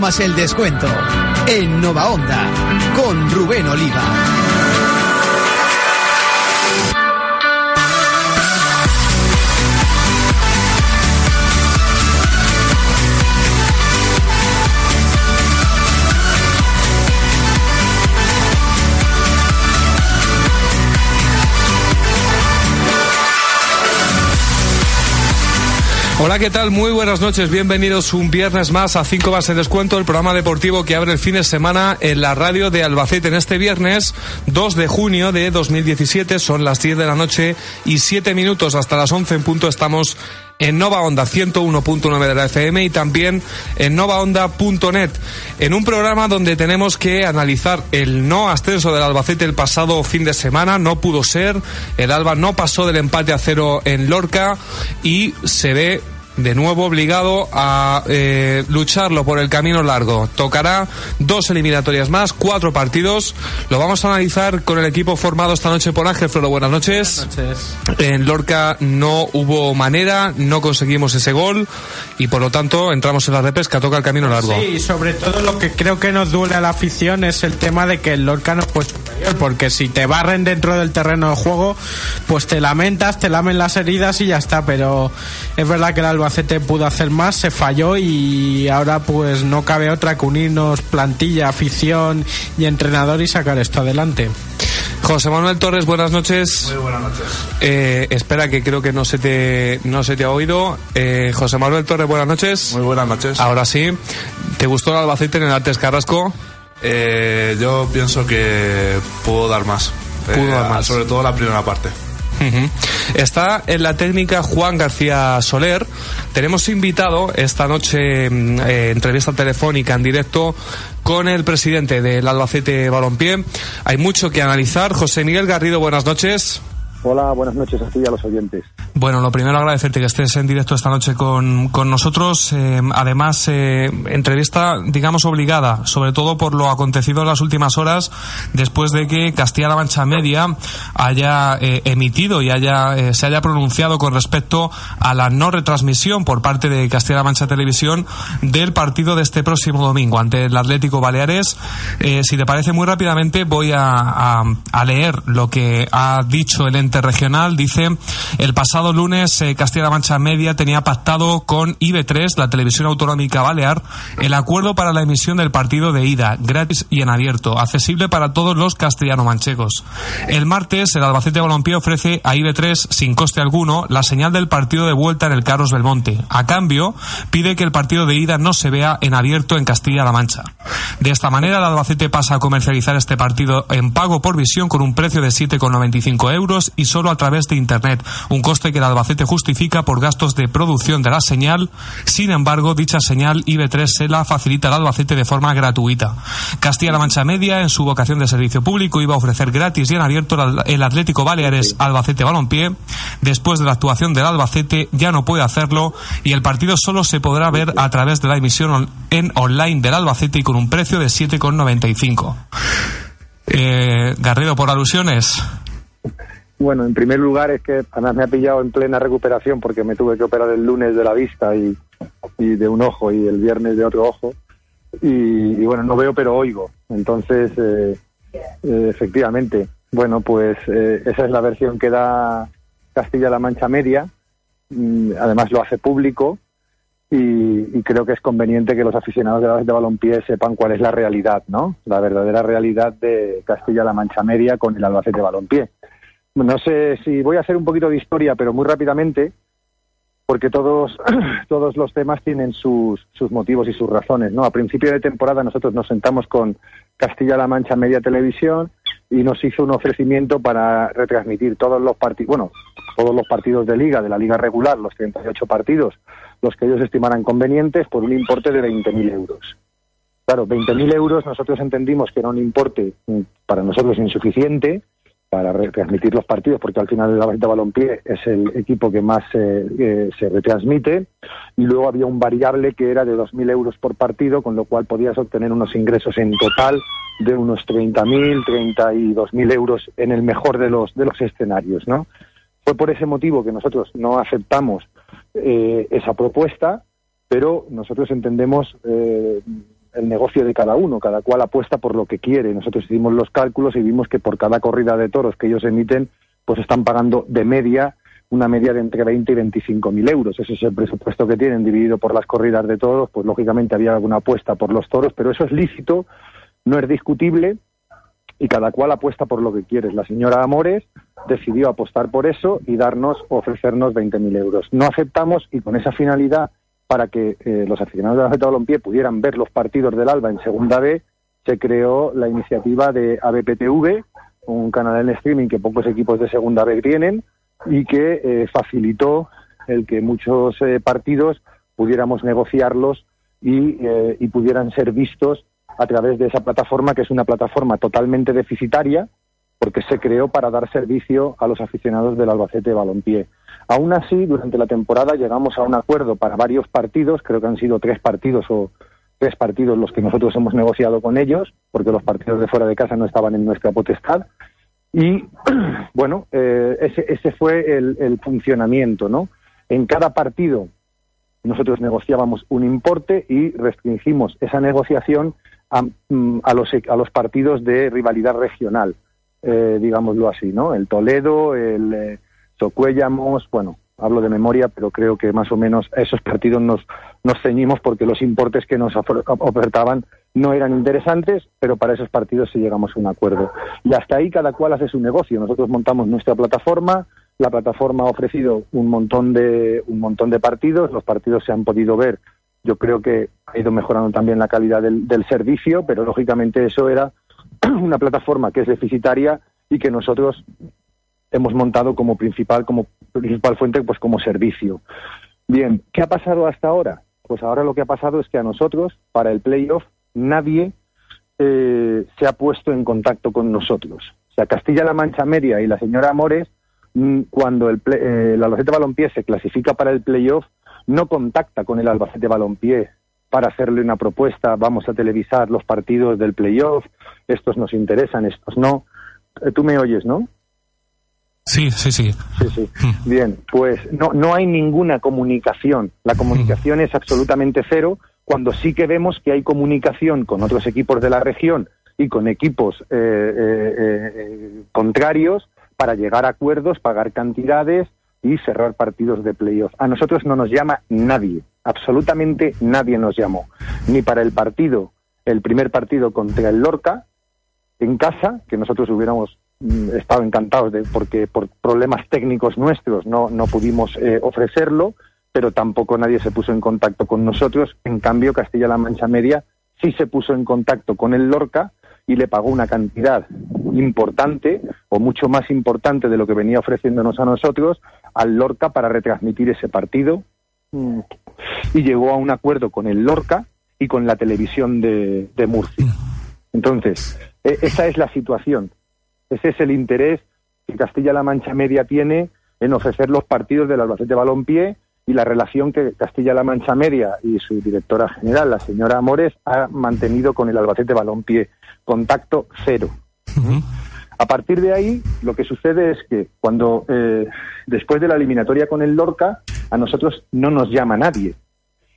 Más el descuento. En Nova Onda. Con Rubén Oliva. Hola, ¿qué tal? Muy buenas noches. Bienvenidos un viernes más a 5 más el descuento, el programa deportivo que abre el fin de semana en la radio de Albacete. En este viernes 2 de junio de 2017 son las 10 de la noche y 7 minutos hasta las 11 en punto estamos en Nova Onda 101.9 de la FM y también en novaonda.net, en un programa donde tenemos que analizar el no ascenso del Albacete el pasado fin de semana, no pudo ser, el Alba no pasó del empate a cero en Lorca y se ve de nuevo obligado a eh, lucharlo por el camino largo. Tocará dos eliminatorias más, cuatro partidos. Lo vamos a analizar con el equipo formado esta noche por Ángel Floro. Buenas noches. Buenas noches. En Lorca no hubo manera, no conseguimos ese gol y por lo tanto entramos en la repesca, toca el camino largo. Sí, sobre todo lo que creo que nos duele a la afición es el tema de que el Lorca no fue superior, porque si te barren dentro del terreno de juego, pues te lamentas, te lamen las heridas y ya está, pero es verdad que el Albacete pudo hacer más, se falló y ahora pues no cabe otra que unirnos plantilla, afición y entrenador y sacar esto adelante. José Manuel Torres, buenas noches. Muy buenas noches. Eh, espera, que creo que no se te, no se te ha oído. Eh, José Manuel Torres, buenas noches. Muy buenas noches. Ahora sí. ¿Te gustó el Albacete en el Artes Carrasco? Eh, yo pienso que puedo dar más. Pudo dar más. Sobre todo la primera parte. Está en la técnica Juan García Soler. Tenemos invitado esta noche mm, eh, entrevista telefónica en directo con el presidente del Albacete Balompié. Hay mucho que analizar. José Miguel Garrido, buenas noches. Hola, buenas noches a ti y a los oyentes. Bueno, lo primero agradecerte que estés en directo esta noche con, con nosotros. Eh, además, eh, entrevista, digamos, obligada, sobre todo por lo acontecido en las últimas horas, después de que Castilla-La Mancha Media haya eh, emitido y haya, eh, se haya pronunciado con respecto a la no retransmisión por parte de Castilla-La Mancha Televisión del partido de este próximo domingo ante el Atlético Baleares. Eh, si te parece muy rápidamente, voy a, a, a leer lo que ha dicho el ente regional. Dice, el pasado lunes eh, Castilla-La Mancha Media tenía pactado con IB3, la televisión autonómica balear, el acuerdo para la emisión del partido de ida, gratis y en abierto, accesible para todos los castellano-manchegos. El martes, el Albacete Balompié ofrece a IB3, sin coste alguno, la señal del partido de vuelta en el Carlos Belmonte. A cambio, pide que el partido de ida no se vea en abierto en Castilla-La Mancha. De esta manera, el Albacete pasa a comercializar este partido en pago por visión con un precio de 7,95 euros y solo a través de Internet, un coste que el Albacete justifica por gastos de producción de la señal. Sin embargo, dicha señal IB3 se la facilita al Albacete de forma gratuita. Castilla-La Mancha Media, en su vocación de servicio público, iba a ofrecer gratis y en abierto el Atlético Baleares Albacete Balompié. Después de la actuación del Albacete, ya no puede hacerlo y el partido solo se podrá ver a través de la emisión en online del Albacete y con un precio de 7,95. Eh, Garrido, por alusiones. Bueno, en primer lugar es que además me ha pillado en plena recuperación porque me tuve que operar el lunes de la vista y, y de un ojo y el viernes de otro ojo. Y, bueno, no veo pero oigo. Entonces, eh, eh, efectivamente, bueno, pues eh, esa es la versión que da Castilla-La Mancha Media. Mm, Además lo hace público y, y creo que es conveniente que los aficionados de, la- de balompié sepan cuál es la realidad, ¿no? La verdadera realidad de Castilla-La Mancha Media con el Albacete Balompié. No sé si voy a hacer un poquito de historia, pero muy rápidamente, porque todos, todos los temas tienen sus, sus motivos y sus razones, ¿no? A principio de temporada nosotros nos sentamos con Castilla-La Mancha Media Televisión y nos hizo un ofrecimiento para retransmitir todos los partidos, bueno, todos los partidos de liga, de la liga regular, los 38 partidos, los que ellos estimaran convenientes, por un importe de 20.000 euros. Claro, 20.000 euros nosotros entendimos que era un importe mm, para nosotros insuficiente, para retransmitir los partidos, porque al final el Albacete Balompié es el equipo que más eh, eh, se retransmite, y luego había un variable que era de 2.000 euros por partido, con lo cual podías obtener unos ingresos en total de unos 30.000, 32.000 euros en el mejor de los, de los escenarios, ¿no? Fue por ese motivo que nosotros no aceptamos eh, esa propuesta, pero nosotros entendemos el negocio de cada uno, cada cual apuesta por lo que quiere. Nosotros hicimos los cálculos y vimos que por cada corrida de toros que ellos emiten, pues están pagando de media una media de entre 20 y 25 mil euros. Ese es el presupuesto que tienen dividido por las corridas de toros. Pues lógicamente había alguna apuesta por los toros, pero eso es lícito, no es discutible y cada cual apuesta por lo que quiere. La señora Amores decidió apostar por eso y darnos, ofrecernos 20 mil euros. No aceptamos y con esa finalidad para que eh, los aficionados de la Feta Balompié pudieran ver los partidos del Alba en Segunda B, se creó la iniciativa de ABPTV, un canal en streaming que pocos equipos de Segunda B tienen y que eh, facilitó el que muchos eh, partidos pudiéramos negociarlos y, y pudieran ser vistos a través de esa plataforma, que es una plataforma totalmente deficitaria, porque se creó para dar servicio a los aficionados del Albacete Balompié. Aún así, durante la temporada llegamos a un acuerdo para varios partidos, creo que han sido tres partidos o tres partidos los que nosotros hemos negociado con ellos, porque los partidos de fuera de casa no estaban en nuestra potestad. Y bueno, eh, ese, ese, fue el, funcionamiento, ¿no? En cada partido nosotros negociábamos un importe y restringimos esa negociación a, mm, a, los, a los partidos de rivalidad regional, eh, digámoslo así, ¿no? El Toledo, el, eh, Socuellamos, bueno, hablo de memoria, pero creo que más o menos a esos partidos nos, nos ceñimos porque los importes que nos ofertaban no eran interesantes, pero para esos partidos sí llegamos a un acuerdo. Y hasta ahí cada cual hace su negocio. Nosotros montamos nuestra plataforma, la plataforma ha ofrecido un montón de, un montón de partidos, los partidos se han podido ver. Yo creo que ha ido mejorando también la calidad del, del servicio, pero lógicamente eso era una plataforma que es deficitaria y que nosotros hemos montado como principal, como principal fuente, pues como servicio. Bien, ¿qué ha pasado hasta ahora? Pues ahora lo que ha pasado es que a nosotros, para el playoff, nadie eh, se ha puesto en contacto con nosotros. O sea, Castilla-La Mancha Media y la señora Amores, mm, cuando el, eh, el Albacete Balompié se clasifica para el playoff, no contacta con el Albacete Balompié para hacerle una propuesta, vamos a televisar los partidos del playoff, estos nos interesan, estos no. Eh, tú me oyes, ¿no? Sí, sí, sí. Sí, sí. Hmm. Bien, pues no, no hay ninguna comunicación. La comunicación es absolutamente cero cuando sí que vemos que hay comunicación con otros equipos de la región y con equipos eh, eh, eh, contrarios para llegar a acuerdos, pagar cantidades y cerrar partidos de playoff. A nosotros no nos llama nadie, absolutamente nadie nos llamó, ni para el partido, el primer partido contra el Lorca, en casa, que nosotros hubiéramos Mm, estado encantados de, porque por problemas técnicos nuestros no, no pudimos eh, ofrecerlo, pero tampoco nadie se puso en contacto con nosotros. En cambio, Castilla-La Mancha Media sí se puso en contacto con el Lorca y le pagó una cantidad importante o mucho más importante de lo que venía ofreciéndonos a nosotros al Lorca para retransmitir ese partido mm. y llegó a un acuerdo con el Lorca y con la televisión de, de Murcia. Entonces, e, esa es la situación. Ese es el interés que Castilla-La Mancha Media tiene en ofrecer los partidos del Albacete Balompié y la relación que Castilla-La Mancha Media y su directora general, la señora Amores, ha mantenido con el Albacete Balompié. Contacto cero. A partir de ahí, lo que sucede es que cuando, eh, después de la eliminatoria con el Lorca, a nosotros no nos llama nadie.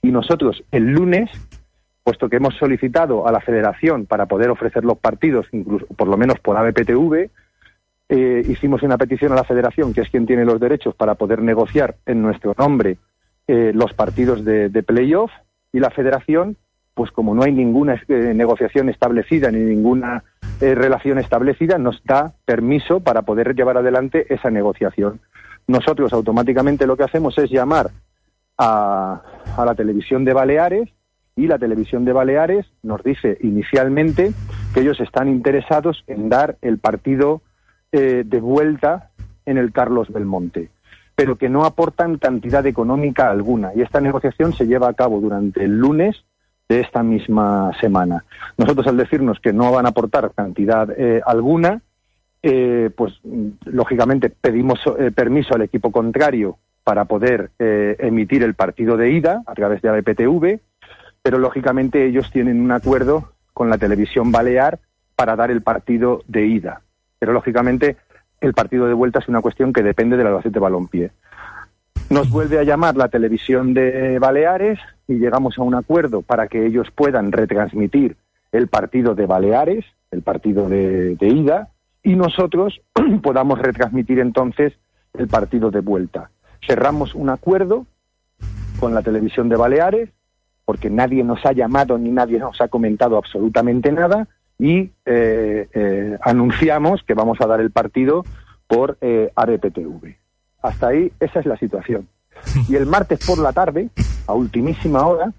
Y nosotros, el lunes, puesto que hemos solicitado a la federación para poder ofrecer los partidos, incluso por lo menos por ABPTV, eh, hicimos una petición a la federación, que es quien tiene los derechos para poder negociar en nuestro nombre eh, los partidos de, playoff, y la federación, pues como no hay ninguna eh, negociación establecida ni ninguna relación establecida, nos da permiso para poder llevar adelante esa negociación. Nosotros automáticamente lo que hacemos es llamar a, a la televisión de Baleares y la televisión de Baleares nos dice inicialmente que ellos están interesados en dar el partido eh, de vuelta en el Carlos Belmonte. pero que no aportan cantidad económica alguna. Y esta negociación se lleva a cabo durante el lunes de esta misma semana. Nosotros al decirnos que no van a aportar cantidad eh, alguna, eh, pues lógicamente pedimos permiso al equipo contrario para poder emitir el partido de ida a través de la BPTV, pero lógicamente ellos tienen un acuerdo con la televisión balear para dar el partido de ida. Pero lógicamente el partido de vuelta es una cuestión que depende del Albacete Balompié. Nos vuelve a llamar la televisión de Baleares y llegamos a un acuerdo para que ellos puedan retransmitir el partido de Baleares, el partido de, ida, y nosotros podamos retransmitir entonces el partido de vuelta. Cerramos un acuerdo con la televisión de Baleares, porque nadie nos ha llamado ni nadie nos ha comentado absolutamente nada, y eh, eh, anunciamos que vamos a dar el partido por eh, hasta ahí, esa es la situación. Y el martes por la tarde, a ultimísima hora,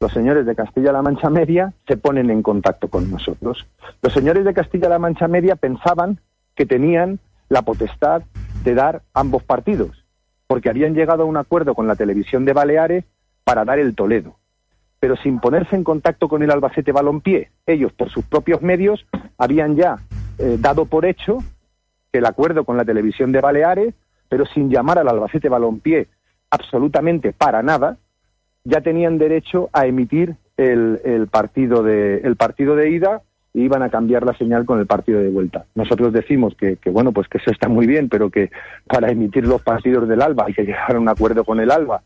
los señores de Castilla-La Mancha Media se ponen en contacto con nosotros. Los señores de Castilla-La Mancha Media pensaban que tenían la potestad de dar ambos partidos, porque habían llegado a un acuerdo con la televisión de Baleares para dar el Toledo, pero sin ponerse en contacto con el Albacete Balompié. Ellos, por sus propios medios, habían ya eh, dado por hecho que el acuerdo con la televisión de Baleares pero sin llamar al Albacete Balompié absolutamente para nada, ya tenían derecho a emitir el, partido de, el partido de ida y iban a cambiar la señal con el partido de vuelta. Nosotros decimos que, bueno, pues que eso está muy bien, pero que para emitir los partidos del ALBA hay que llegar a un acuerdo con el ALBA,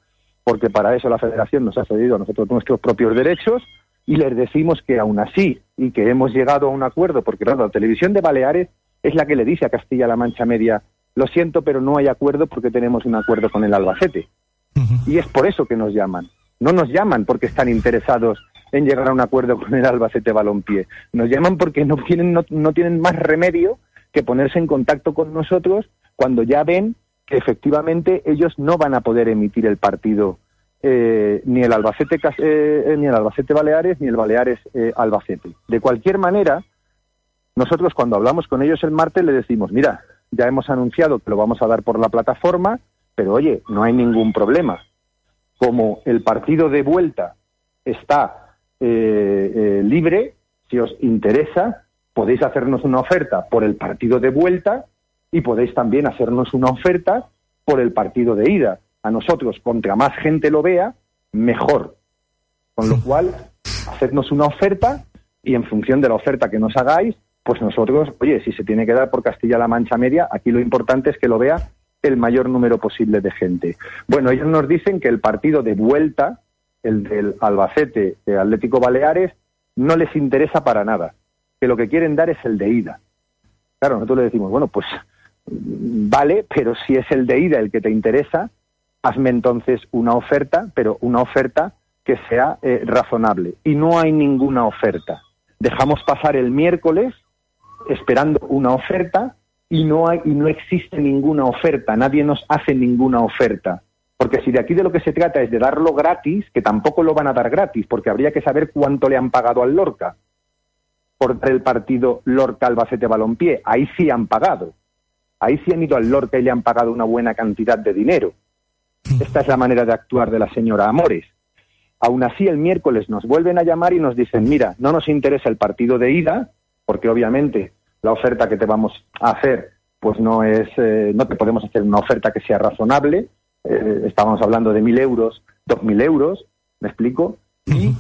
porque para eso la Federación nos ha cedido a nosotros nuestros propios derechos y les decimos que aún así y que hemos llegado a un acuerdo, porque claro, la televisión de Baleares es la que le dice a Castilla-La Mancha Media lo siento, pero no hay acuerdo porque tenemos un acuerdo con el Albacete. Y es por eso que nos llaman. No nos llaman porque están interesados en llegar a un acuerdo con el Albacete Balompié. Nos llaman porque no tienen, no, tienen más remedio que ponerse en contacto con nosotros cuando ya ven que efectivamente ellos no van a poder emitir el partido eh, ni el Albacete eh, ni el Albacete Baleares ni el Baleares eh, Albacete. De cualquier manera, nosotros cuando hablamos con ellos el martes le decimos, mira, ya hemos anunciado que lo vamos a dar por la plataforma, pero oye, no hay ningún problema. Como el partido de vuelta está eh, eh, libre, si os interesa, podéis hacernos una oferta por el partido de vuelta y podéis también hacernos una oferta por el partido de ida. A nosotros, contra más gente lo vea, mejor. Con lo cual, hacednos una oferta y en función de la oferta que nos hagáis, pues nosotros, oye, si se tiene que dar por Castilla-La Mancha Media, aquí lo importante es que lo vea el mayor número posible de gente. Bueno, ellos nos dicen que el partido de vuelta, el del Albacete de Atlético Baleares, no les interesa para nada, que lo que quieren dar es el de ida. Claro, nosotros le decimos, bueno, pues vale, pero si es el de ida el que te interesa, hazme entonces una oferta, pero una oferta que sea eh, razonable. Y no hay ninguna oferta. Dejamos pasar el miércoles esperando una oferta y no, hay, y no existe ninguna oferta, nadie nos hace ninguna oferta. Porque si de aquí de lo que se trata es de darlo gratis, que tampoco lo van a dar gratis, porque habría que saber cuánto le han pagado al Lorca por el partido Lorca-Albacete Balompié. Ahí sí han pagado. Ahí sí han ido al Lorca y le han pagado una buena cantidad de dinero. Esta es la manera de actuar de la señora Amores. Aún así, el miércoles nos vuelven a llamar y nos dicen, mira, no nos interesa el partido de ida, porque obviamente la oferta que te vamos a hacer pues no es eh, no te podemos hacer una oferta que sea razonable. Eh, estábamos hablando de mil euros dos mil euros me explico y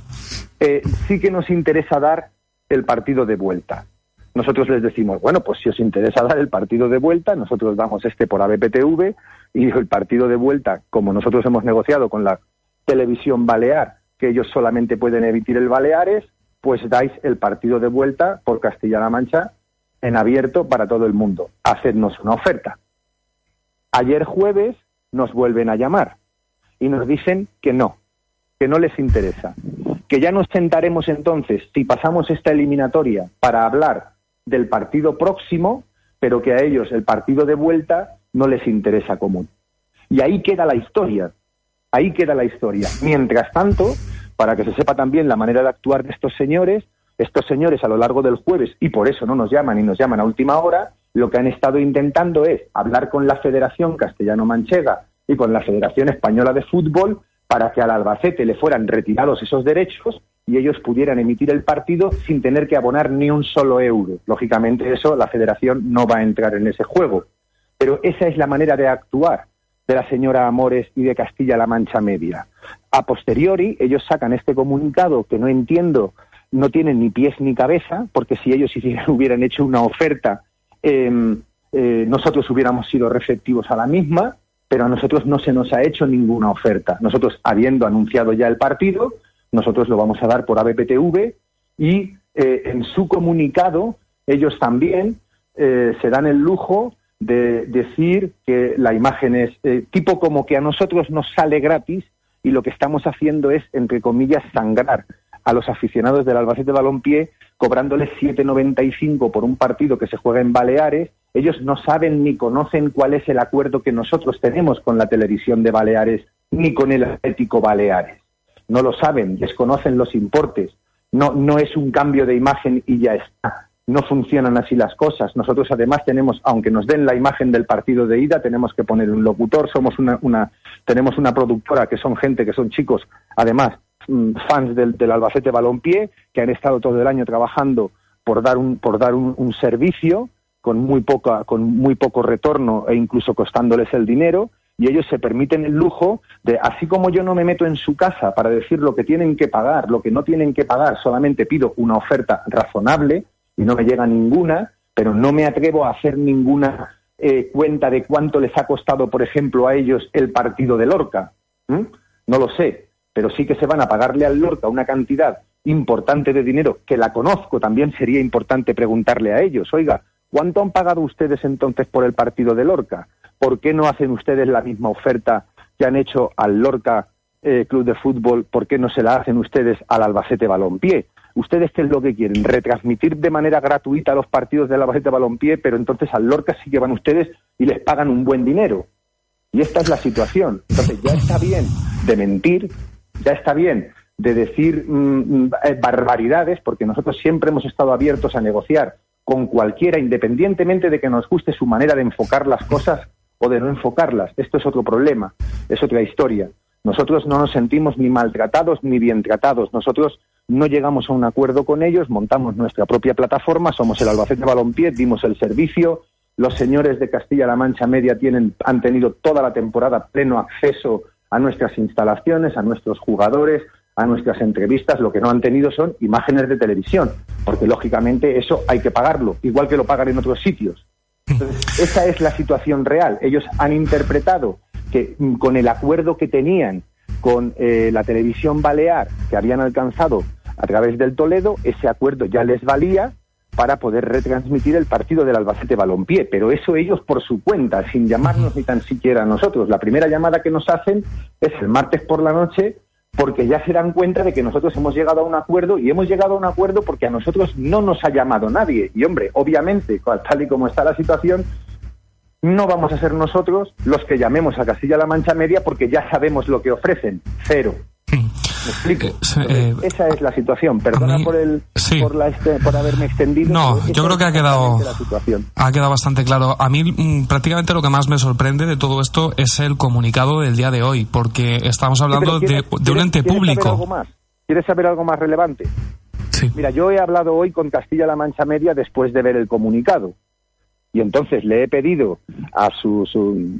eh, sí que nos interesa dar el partido de vuelta nosotros les decimos bueno pues si os interesa dar el partido de vuelta nosotros damos este por ABPTV y el partido de vuelta como nosotros hemos negociado con la televisión balear que ellos solamente pueden emitir el Baleares pues dais el partido de vuelta por Castilla-La Mancha en abierto para todo el mundo. Hacednos una oferta. Ayer jueves nos vuelven a llamar y nos dicen que no, que no les interesa, que ya nos sentaremos entonces, si pasamos esta eliminatoria, para hablar del partido próximo, pero que a ellos el partido de vuelta no les interesa común. Y ahí queda la historia, ahí queda la historia. Mientras tanto, para que se sepa también la manera de actuar de estos señores, estos señores a lo largo del jueves, y por eso no nos llaman y nos llaman a última hora, lo que han estado intentando es hablar con la Federación Castellano-Manchega y con la Federación Española de Fútbol para que al Albacete le fueran retirados esos derechos y ellos pudieran emitir el partido sin tener que abonar ni un solo euro. Lógicamente eso la Federación no va a entrar en ese juego. Pero esa es la manera de actuar de la señora Amores y de Castilla-La Mancha Media. A posteriori, ellos sacan este comunicado que no entiendo, no tienen ni pies ni cabeza, porque si ellos hubieran hecho una oferta, em, eh, nosotros hubiéramos sido receptivos a la misma, pero a nosotros no se nos ha hecho ninguna oferta. Nosotros, habiendo anunciado ya el partido, nosotros lo vamos a dar por ABPTV y eh, en su comunicado ellos también eh, se dan el lujo de decir que la imagen es eh, tipo como que a nosotros nos sale gratis y lo que estamos haciendo es, entre comillas, sangrar a los aficionados del Albacete Balompié cobrándoles 7,95 por un partido que se juega en Baleares. Ellos no saben ni conocen cuál es el acuerdo que nosotros tenemos con la televisión de Baleares ni con el Atlético Baleares. No lo saben, desconocen los importes. No, no es un cambio de imagen y ya está no funcionan así las cosas. Nosotros además tenemos, aunque nos den la imagen del partido de ida, tenemos que poner un locutor, somos una, una tenemos una productora que son gente, que son chicos, además mm, fans del, del, Albacete Balompié, que han estado todo el año trabajando por dar un, por dar un, un servicio con muy poca, con muy poco retorno e incluso costándoles el dinero, y ellos se permiten el lujo de, así como yo no me meto en su casa para decir lo que tienen que pagar, lo que no tienen que pagar, solamente pido una oferta razonable, y no me llega ninguna, pero no me atrevo a hacer ninguna eh, cuenta de cuánto les ha costado, por ejemplo, a ellos el partido de Lorca. No lo sé, pero sí que se van a pagarle al Lorca una cantidad importante de dinero, que la conozco, también sería importante preguntarle a ellos, oiga, ¿cuánto han pagado ustedes entonces por el partido de Lorca? ¿Por qué no hacen ustedes la misma oferta que han hecho al Lorca eh, Club de Fútbol? ¿Por qué no se la hacen ustedes al Albacete Balompié? ¿Ustedes qué es lo que quieren? Retransmitir de manera gratuita los partidos de la Albacete Balompié, pero entonces al Lorca sí que van ustedes y les pagan un buen dinero. Y esta es la situación. Entonces ya está bien de mentir, ya está bien de decir mm, mm, eh, barbaridades, porque nosotros siempre hemos estado abiertos a negociar con cualquiera, independientemente de que nos guste su manera de enfocar las cosas o de no enfocarlas. Esto es otro problema, es otra historia. Nosotros no nos sentimos ni maltratados ni bien tratados. Nosotros no llegamos a un acuerdo con ellos, montamos nuestra propia plataforma, somos el Albacete Balompié, dimos el servicio, los señores de Castilla-La Mancha Media tienen, han tenido toda la temporada pleno acceso a nuestras instalaciones, a nuestros jugadores, a nuestras entrevistas, lo que no han tenido son imágenes de televisión, porque lógicamente eso hay que pagarlo, igual que lo pagan en otros sitios. Entonces, esa es la situación real. Ellos han interpretado que mm, con el acuerdo que tenían con eh, la televisión balear que habían alcanzado a través del Toledo, ese acuerdo ya les valía para poder retransmitir el partido del Albacete Balompié, pero eso ellos por su cuenta, sin llamarnos ni tan siquiera a nosotros. La primera llamada que nos hacen es el martes por la noche porque ya se dan cuenta de que nosotros hemos llegado a un acuerdo y hemos llegado a un acuerdo porque a nosotros no nos ha llamado nadie. Y hombre, obviamente, tal y como está la situación, no vamos a ser nosotros los que llamemos a Castilla-La Mancha Media porque ya sabemos lo que ofrecen. Cero. ¿Me explico? Eh, eh, esa es la situación. Perdona por el por, la este, por haberme extendido. No, yo creo que ha quedado ha quedado bastante claro. A mí mm, prácticamente lo que más me sorprende de todo esto es el comunicado del día de hoy, porque estamos hablando de, un ente público. Saber algo más? ¿Quieres saber algo más relevante? Sí. Mira, yo he hablado hoy con Castilla-La Mancha Media después de ver el comunicado y entonces le he pedido a su,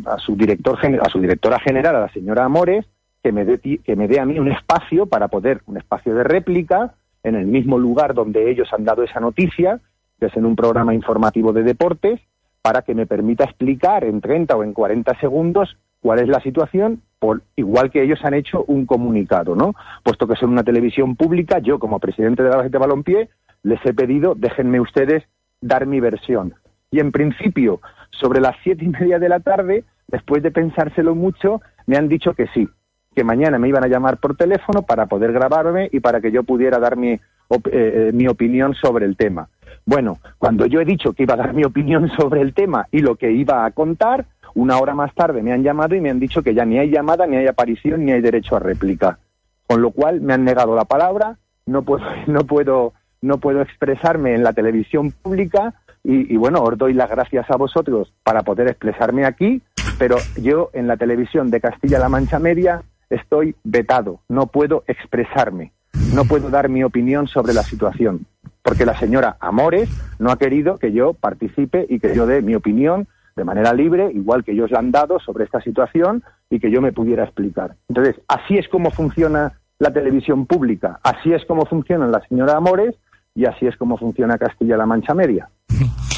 a su director a su directora general a la señora Amores que me, dé, que me dé a mí un espacio para poder, un espacio de réplica en el mismo lugar donde ellos han dado esa noticia, que es en un programa informativo de deportes, para que me permita explicar en 30 o en 40 segundos cuál es la situación, por, igual que ellos han hecho un comunicado, ¿no? Puesto que son una televisión pública, yo como presidente de la de Balompié les he pedido, déjenme ustedes dar mi versión. Y en principio, sobre las siete y media de la tarde, después de pensárselo mucho, me han dicho que sí, que mañana me iban a llamar por teléfono para poder grabarme y para que yo pudiera dar mi, eh, eh, mi opinión sobre el tema. Bueno, cuando yo he dicho que iba a dar mi opinión sobre el tema y lo que iba a contar, una hora más tarde me han llamado y me han dicho que ya ni hay llamada, ni hay aparición, ni hay derecho a réplica. Con lo cual me han negado la palabra, no puedo, no puedo, no puedo expresarme en la televisión pública y, y bueno, os doy las gracias a vosotros para poder expresarme aquí pero yo en la televisión de Castilla-La Mancha Media estoy vetado, no puedo expresarme, no puedo dar mi opinión sobre la situación, porque la señora Amores no ha querido que yo participe y que yo dé mi opinión de manera libre, igual que ellos la han dado sobre esta situación y que yo me pudiera explicar. Entonces, así es como funciona la televisión pública, así es como funciona la señora Amores y así es como funciona Castilla-La Mancha Media.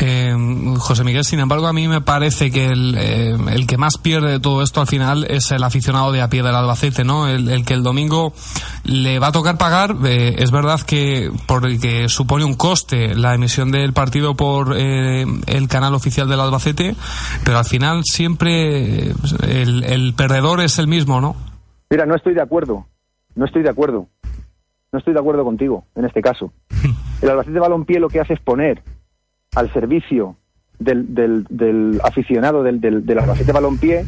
Eh, José Miguel, sin embargo, a mí me parece que el, eh, el, que más pierde de todo esto al final es el aficionado de a pie del Albacete, ¿no? El, que el domingo le va a tocar pagar. Eh, es verdad que porque supone un coste la emisión del partido por eh, el canal oficial del Albacete, pero al final siempre el, el perdedor es el mismo, ¿no? Mira, no estoy de acuerdo. No estoy de acuerdo. No estoy de acuerdo contigo en este caso. El Albacete Balompié lo que hace es poner al servicio del, del, aficionado del, del, del, Albacete Balompié,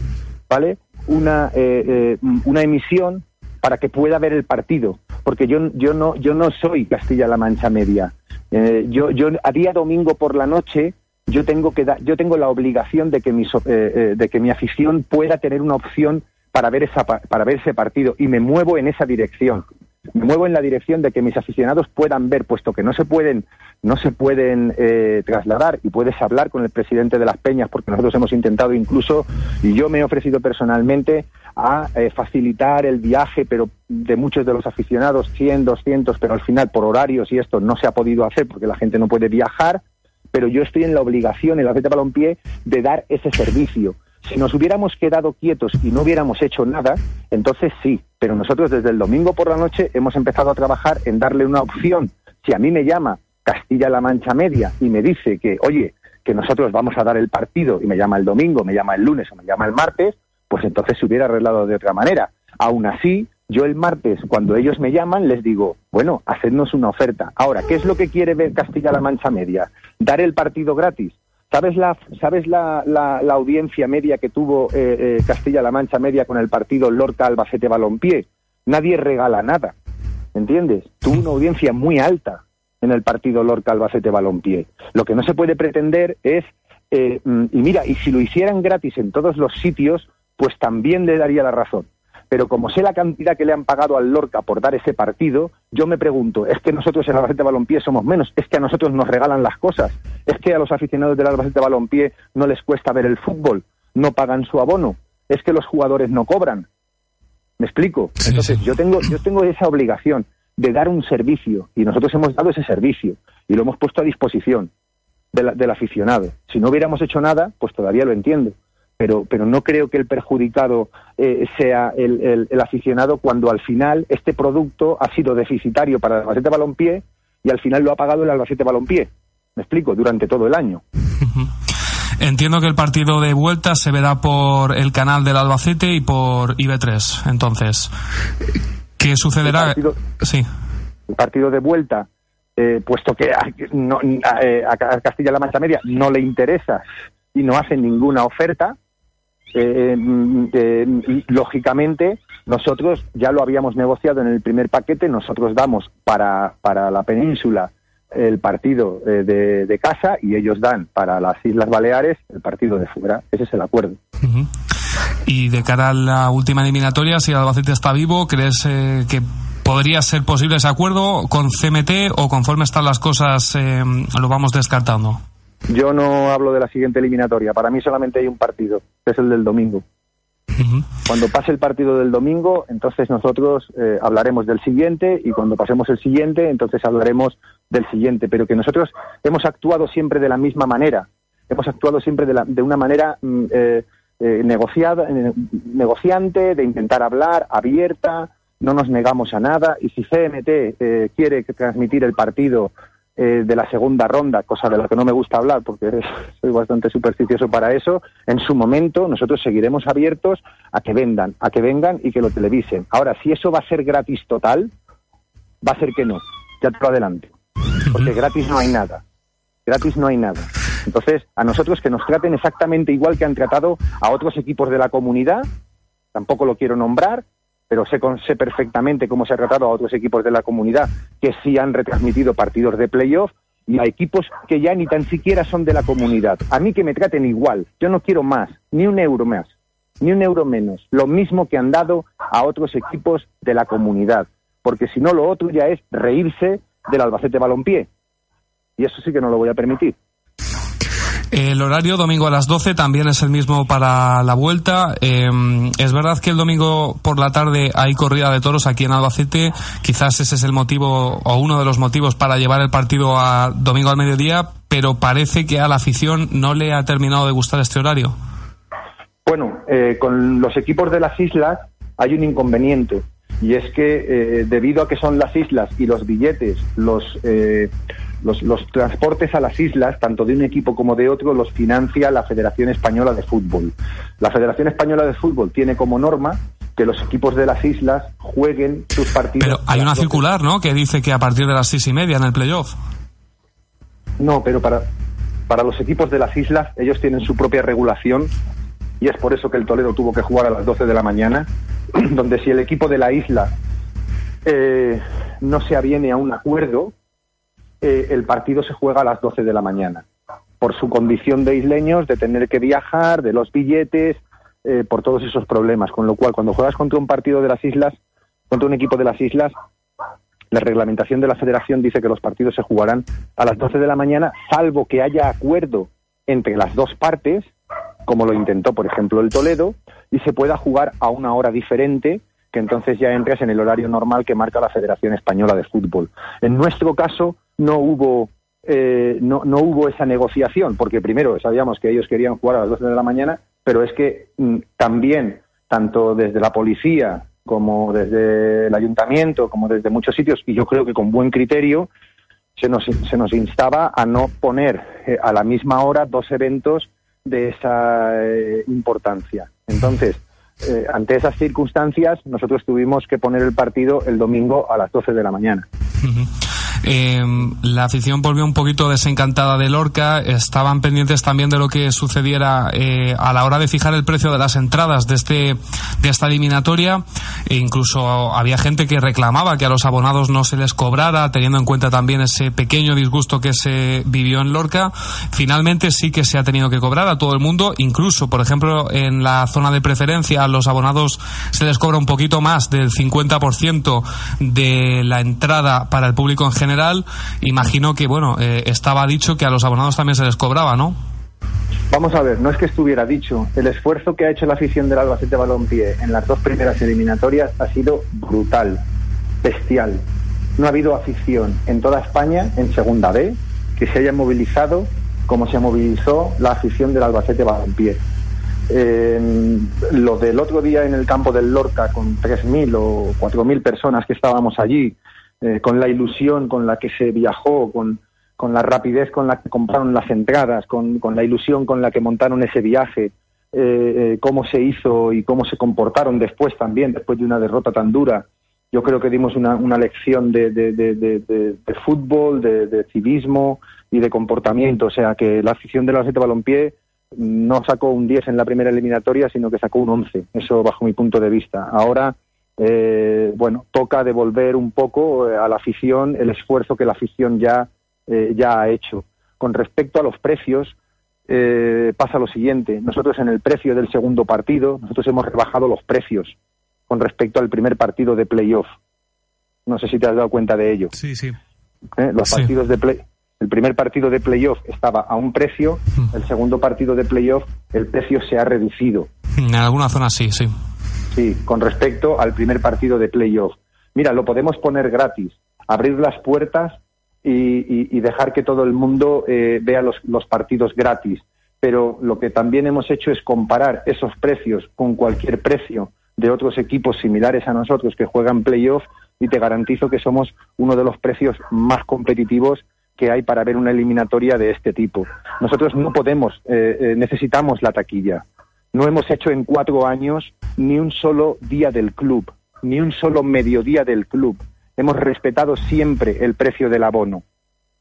¿vale? Una, eh, eh, una emisión para que pueda ver el partido, porque yo, yo, no, yo no soy Castilla-La Mancha Media. Eh, yo, yo a día domingo por la noche yo tengo que yo tengo la obligación de que mi eh, de que mi afición pueda tener una opción para ver esa para ver ese partido y me muevo en esa dirección me muevo en la dirección de que mis aficionados puedan ver puesto que no se pueden no se pueden eh, trasladar y puedes hablar con el presidente de las peñas porque nosotros hemos intentado incluso y yo me he ofrecido personalmente a eh, facilitar el viaje pero de muchos de los aficionados 100 200 pero al final por horarios y esto no se ha podido hacer porque la gente no puede viajar pero yo estoy en la obligación, en la Atleta Balompié, de dar ese servicio. Si nos hubiéramos quedado quietos y no hubiéramos hecho nada, entonces sí, pero nosotros desde el domingo por la noche hemos empezado a trabajar en darle una opción. Si a mí me llama Castilla-La Mancha Media y me dice que, oye, que nosotros vamos a dar el partido y me llama el domingo, me llama el lunes o me llama el martes, pues entonces se hubiera arreglado de otra manera. Aún así, yo el martes, cuando ellos me llaman, les digo, bueno, hacednos una oferta. Ahora, ¿qué es lo que quiere ver Castilla-La Mancha Media? Dar el partido gratis. ¿Sabes la, sabes la, la, la audiencia media que tuvo eh, eh, Castilla-La Mancha Media con el partido Lorca-Albacete Balompié? Nadie regala nada, ¿entiendes? Tuvo una audiencia muy alta en el partido Lorca-Albacete Balompié. Lo que no se puede pretender es, eh, y mira, y si lo hicieran gratis en todos los sitios, pues también le daría la razón pero como sé la cantidad que le han pagado al Lorca por dar ese partido, yo me pregunto, ¿es que nosotros en Albacete Balompié somos menos? ¿Es que a nosotros nos regalan las cosas? ¿Es que a los aficionados del Albacete Balompié no les cuesta ver el fútbol? ¿No pagan su abono? ¿Es que los jugadores no cobran? ¿Me explico? Entonces, yo tengo, yo tengo esa obligación de dar un servicio y nosotros hemos dado ese servicio y lo hemos puesto a disposición del aficionado. Si no hubiéramos hecho nada, pues todavía lo entiendo pero, pero no creo que el perjudicado eh, sea el, el, el, aficionado cuando al final este producto ha sido deficitario para el Albacete Balompié y al final lo ha pagado el Albacete Balompié. Me explico, durante todo el año. Entiendo que el partido de vuelta se verá por el canal del Albacete y por IB3. Entonces, ¿qué sucederá? El partido, sí. El partido de vuelta, eh, puesto que a, no, a, eh, a Castilla-La Mancha Media no le interesa y no hacen ninguna oferta, eh, eh, lógicamente, nosotros ya lo habíamos negociado en el primer paquete, nosotros damos para, para la península el partido eh, de, de, casa y ellos dan para las Islas Baleares el partido de fuera. Ese es el acuerdo. Uh -huh. Y de cara a la última eliminatoria, si Albacete está vivo, ¿crees eh, que podría ser posible ese acuerdo con CMT o conforme están las cosas eh, lo vamos descartando? Yo no hablo de la siguiente eliminatoria. Para mí solamente hay un partido, que es el del domingo. Uh -huh. Cuando pase el partido del domingo, entonces nosotros eh, hablaremos del siguiente y cuando pasemos el siguiente, entonces hablaremos del siguiente. Pero que nosotros hemos actuado siempre de la misma manera. Hemos actuado siempre de, la, de una manera eh, eh, negociada, negociante, de intentar hablar, abierta. No nos negamos a nada. Y si CMT eh, quiere transmitir el partido eh, de la segunda ronda, cosa de la que no me gusta hablar porque soy bastante supersticioso para eso, en su momento nosotros seguiremos abiertos a que vendan, a que vengan y que lo televisen. Ahora, si eso va a ser gratis total, va a ser que no, ya te lo adelanto, porque gratis no hay nada, gratis no hay nada. Entonces, a nosotros que nos traten exactamente igual que han tratado a otros equipos de la comunidad, tampoco lo quiero nombrar, pero sé, sé perfectamente cómo se ha tratado a otros equipos de la comunidad que sí han retransmitido partidos de playoff y a equipos que ya ni tan siquiera son de la comunidad. A mí que me traten igual. Yo no quiero más, ni un euro más, ni un euro menos. Lo mismo que han dado a otros equipos de la comunidad. Porque si no, lo otro ya es reírse del Albacete Balompié. Y eso sí que no lo voy a permitir. El horario domingo a las 12 también es el mismo para la vuelta. Eh, es verdad que el domingo por la tarde hay corrida de toros aquí en Albacete. Quizás ese es el motivo o uno de los motivos para llevar el partido a domingo al mediodía, pero parece que a la afición no le ha terminado de gustar este horario. Bueno, eh, con los equipos de las islas hay un inconveniente y es que eh, debido a que son las islas y los billetes, los los, los, transportes a las islas, tanto de un equipo como de otro, los financia la Federación Española de Fútbol. La Federación Española de Fútbol tiene como norma que los equipos de las islas jueguen sus partidos. Pero hay una circular, ¿no? Que dice que a partir de las seis y media en el playoff. No, pero para, para los equipos de las islas, ellos tienen su propia regulación y es por eso que el Toledo tuvo que jugar a las 12 de la mañana, donde si el equipo de la isla eh, no se aviene a un acuerdo, eh, el partido se juega a las 12 de la mañana, por su condición de isleños, de tener que viajar, de los billetes, eh, por todos esos problemas. Con lo cual, cuando juegas contra un partido de las islas, contra un equipo de las islas, la reglamentación de la federación dice que los partidos se jugarán a las 12 de la mañana, salvo que haya acuerdo entre las dos partes, como lo intentó, por ejemplo, el Toledo, y se pueda jugar a una hora diferente que entonces ya entras en el horario normal que marca la Federación Española de Fútbol. En nuestro caso no hubo eh, no, no, hubo esa negociación, porque primero sabíamos que ellos querían jugar a las 12 de la mañana, pero es que mm, también, tanto desde la policía como desde el ayuntamiento, como desde muchos sitios, y yo creo que con buen criterio, se nos, se nos instaba a no poner eh, a la misma hora dos eventos de esa eh, importancia. Entonces, eh, ante esas circunstancias, nosotros tuvimos que poner el partido el domingo a las 12 de la mañana. Eh, la afición volvió un poquito desencantada de Lorca. Estaban pendientes también de lo que sucediera eh, a la hora de fijar el precio de las entradas de este de esta eliminatoria. E incluso había gente que reclamaba que a los abonados no se les cobrara, teniendo en cuenta también ese pequeño disgusto que se vivió en Lorca. Finalmente sí que se ha tenido que cobrar a todo el mundo, incluso, por ejemplo, en la zona de preferencia a los abonados se les cobra un poquito más del 50% de la entrada para el público en general general, imagino que, bueno, eh, estaba dicho que a los abonados también se les cobraba, ¿no? Vamos a ver, no es que estuviera dicho. El esfuerzo que ha hecho la afición del Albacete Balompié en las dos primeras eliminatorias ha sido brutal, bestial. No ha habido afición en toda España, en Segunda B, que se haya movilizado como se movilizó la afición del Albacete Balompié. Eh, lo del otro día en el campo del Lorca con 3.000 o 4.000 personas que estábamos allí, eh, con la ilusión con la que se viajó, con, con, la rapidez con la que compraron las entradas, con, con la ilusión con la que montaron ese viaje, eh, eh, cómo se hizo y cómo se comportaron después también, después de una derrota tan dura. Yo creo que dimos una, una lección de, de, de, de fútbol, de, civismo y de comportamiento. O sea, que la afición de la Sete Balompié no sacó un 10 en la primera eliminatoria, sino que sacó un 11. Eso bajo mi punto de vista. Ahora eh, bueno, toca devolver un poco eh, a la afición el esfuerzo que la afición ya, eh, ya ha hecho. Con respecto a los precios, pasa lo siguiente. Nosotros en el precio del segundo partido, nosotros hemos rebajado los precios con respecto al primer partido de playoff. No sé si te has dado cuenta de ello. Sí, sí. Los partidos de play, el primer partido de playoff estaba a un precio, mm. el segundo partido de playoff el precio se ha reducido. En alguna zona sí, sí. Sí, con respecto al primer partido de playoff. Mira, lo podemos poner gratis, abrir las puertas y, dejar que todo el mundo eh, vea los, los partidos gratis. Pero lo que también hemos hecho es comparar esos precios con cualquier precio de otros equipos similares a nosotros que juegan playoff y te garantizo que somos uno de los precios más competitivos que hay para ver una eliminatoria de este tipo. Nosotros no podemos, eh, eh, necesitamos la taquilla. No hemos hecho en cuatro años ni un solo día del club, ni un solo mediodía del club. Hemos respetado siempre el precio del abono.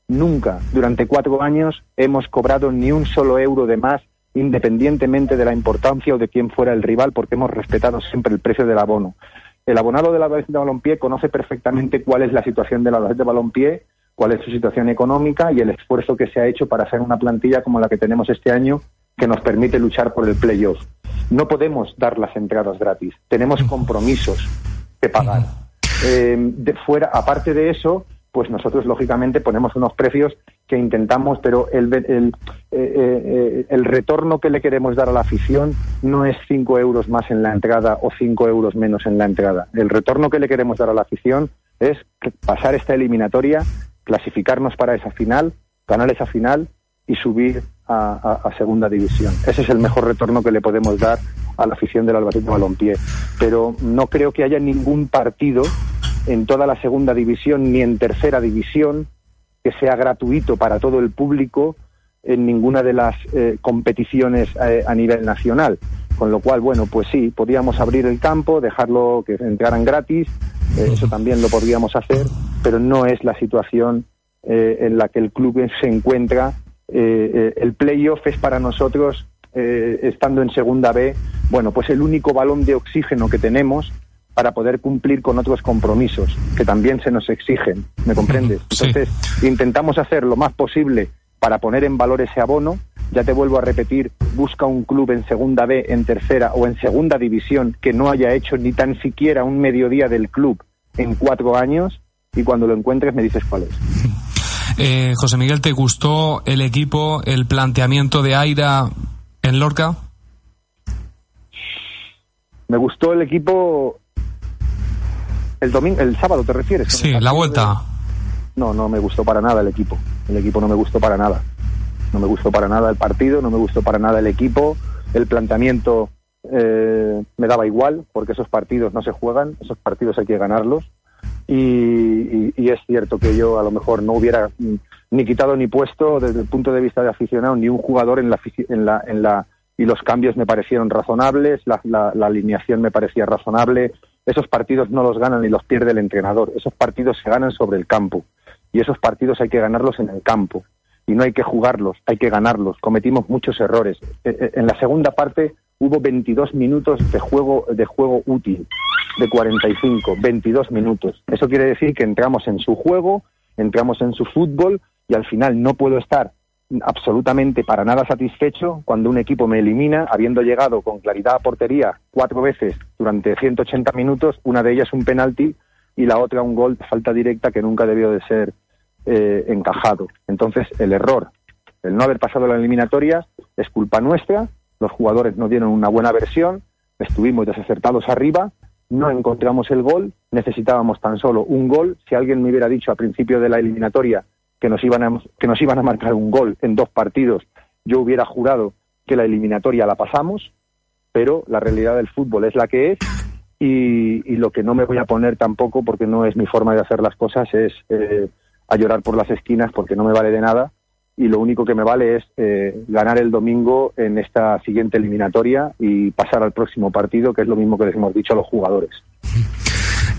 Nunca, durante cuatro años, hemos cobrado ni un solo euro de más, independientemente de la importancia o de quién fuera el rival, porque hemos respetado siempre el precio del abono. El abonado de la de Balompié conoce perfectamente cuál es la situación de la de Balompié, cuál es su situación económica y el esfuerzo que se ha hecho para hacer una plantilla como la que tenemos este año que nos permite luchar por el playoff. No podemos dar las entradas gratis, tenemos compromisos que pagar. Eh, de fuera, aparte de eso, pues nosotros lógicamente ponemos unos precios que intentamos, pero el, el, eh, eh, el, retorno que le queremos dar a la afición no es 5 euros más en la entrada o 5 euros menos en la entrada. El retorno que le queremos dar a la afición es pasar esta eliminatoria, clasificarnos para esa final, ganar esa final y subir a, segunda división. Ese es el mejor retorno que le podemos dar a la afición del Albacete Balompié. Pero no creo que haya ningún partido en toda la segunda división ni en tercera división que sea gratuito para todo el público en ninguna de las eh, competiciones eh, a nivel nacional. Con lo cual, bueno, pues sí, podríamos abrir el campo, dejarlo que entraran gratis, eso también lo podríamos hacer, pero no es la situación en la que el club se encuentra eh, eh, el playoff es para nosotros, eh, estando en segunda B, bueno, pues el único balón de oxígeno que tenemos para poder cumplir con otros compromisos que también se nos exigen, ¿me comprendes? Entonces, intentamos hacer lo más posible para poner en valor ese abono. Ya te vuelvo a repetir, busca un club en segunda B, en tercera o en segunda división que no haya hecho ni tan siquiera un mediodía del club en cuatro años y cuando lo encuentres me dices cuál es. Eh, José Miguel, ¿te gustó el equipo, el planteamiento de Aira en Lorca? Me gustó el equipo el domingo, el sábado, ¿te refieres? Sí, la vuelta. No, no me gustó para nada el equipo. El equipo no me gustó para nada. No me gustó para nada el partido, no me gustó para nada el equipo. El planteamiento eh, me daba igual, porque esos partidos no se juegan, esos partidos hay que ganarlos. Y, es cierto que yo a lo mejor no hubiera ni quitado ni puesto desde el punto de vista de aficionado ni un jugador en la y los cambios me parecieron razonables, la, la, alineación me parecía razonable. Esos partidos no los ganan ni los pierde el entrenador, esos partidos se ganan sobre el campo y esos partidos hay que ganarlos en el campo y no hay que jugarlos, hay que ganarlos. Cometimos muchos errores. E, e, en la segunda parte hubo 22 minutos de juego de juego útil de 45, 22 minutos. Eso quiere decir que entramos en su juego, entramos en su fútbol y al final no puedo estar absolutamente para nada satisfecho cuando un equipo me elimina habiendo llegado con claridad a portería cuatro veces durante 180 minutos, una de ellas un penalti y la otra un gol falta directa que nunca debió de ser eh, encajado. Entonces, el error, el no haber pasado la eliminatoria, es culpa nuestra, los jugadores no dieron una buena versión, estuvimos desacertados arriba. No encontramos el gol, necesitábamos tan solo un gol. Si alguien me hubiera dicho a principio de la eliminatoria que nos iban a, que nos iban a marcar un gol en dos partidos, yo hubiera jurado que la eliminatoria la pasamos, pero la realidad del fútbol es la que es. Y, lo que no me voy a poner tampoco, porque no es mi forma de hacer las cosas, es eh, a llorar por las esquinas porque no me vale de nada y lo único que me vale es eh, ganar el domingo en esta siguiente eliminatoria y pasar al próximo partido, que es lo mismo que les hemos dicho a los jugadores.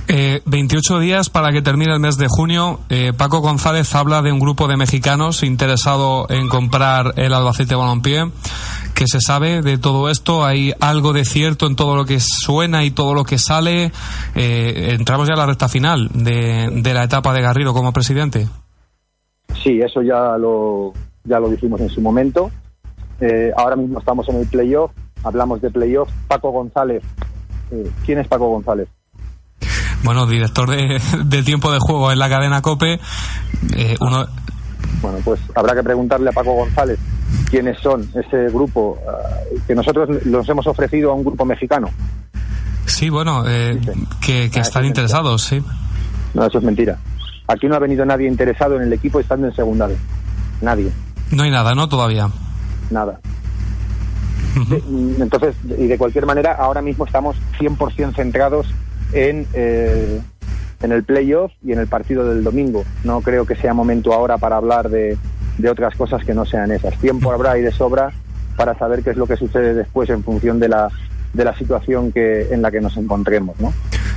Eh, 28 días para que termine el mes de junio. Eh, Paco González habla de un grupo de mexicanos interesado en comprar el Albacete Balompié. ¿Qué se sabe de todo esto? ¿Hay algo de cierto en todo lo que suena y todo lo que sale? Eh, entramos ya a la recta final de, de la etapa de Garrido como presidente. Sí, eso ya lo, ya lo dijimos en su momento. Eh, ahora mismo estamos en el playoff, hablamos de playoff. Paco González, ¿quién es Paco González? Bueno, director de, tiempo de juego en la cadena COPE. Eh, uno... Bueno, pues habrá que preguntarle a Paco González quiénes son ese grupo que nosotros los hemos ofrecido a un grupo mexicano. Sí, bueno, que, que ah, están interesados, sí. No, eso es mentira. Aquí no ha venido nadie interesado en el equipo estando en segunda vez. Nadie. No hay nada, ¿no? Todavía. Nada. Entonces, y de cualquier manera, ahora mismo estamos 100% centrados en, eh, en el playoff y en el partido del domingo. No creo que sea momento ahora para hablar de, de otras cosas que no sean esas. Tiempo habrá y de sobra para saber qué es lo que sucede después en función de la, de la situación que, en la que nos encontremos. ¿no?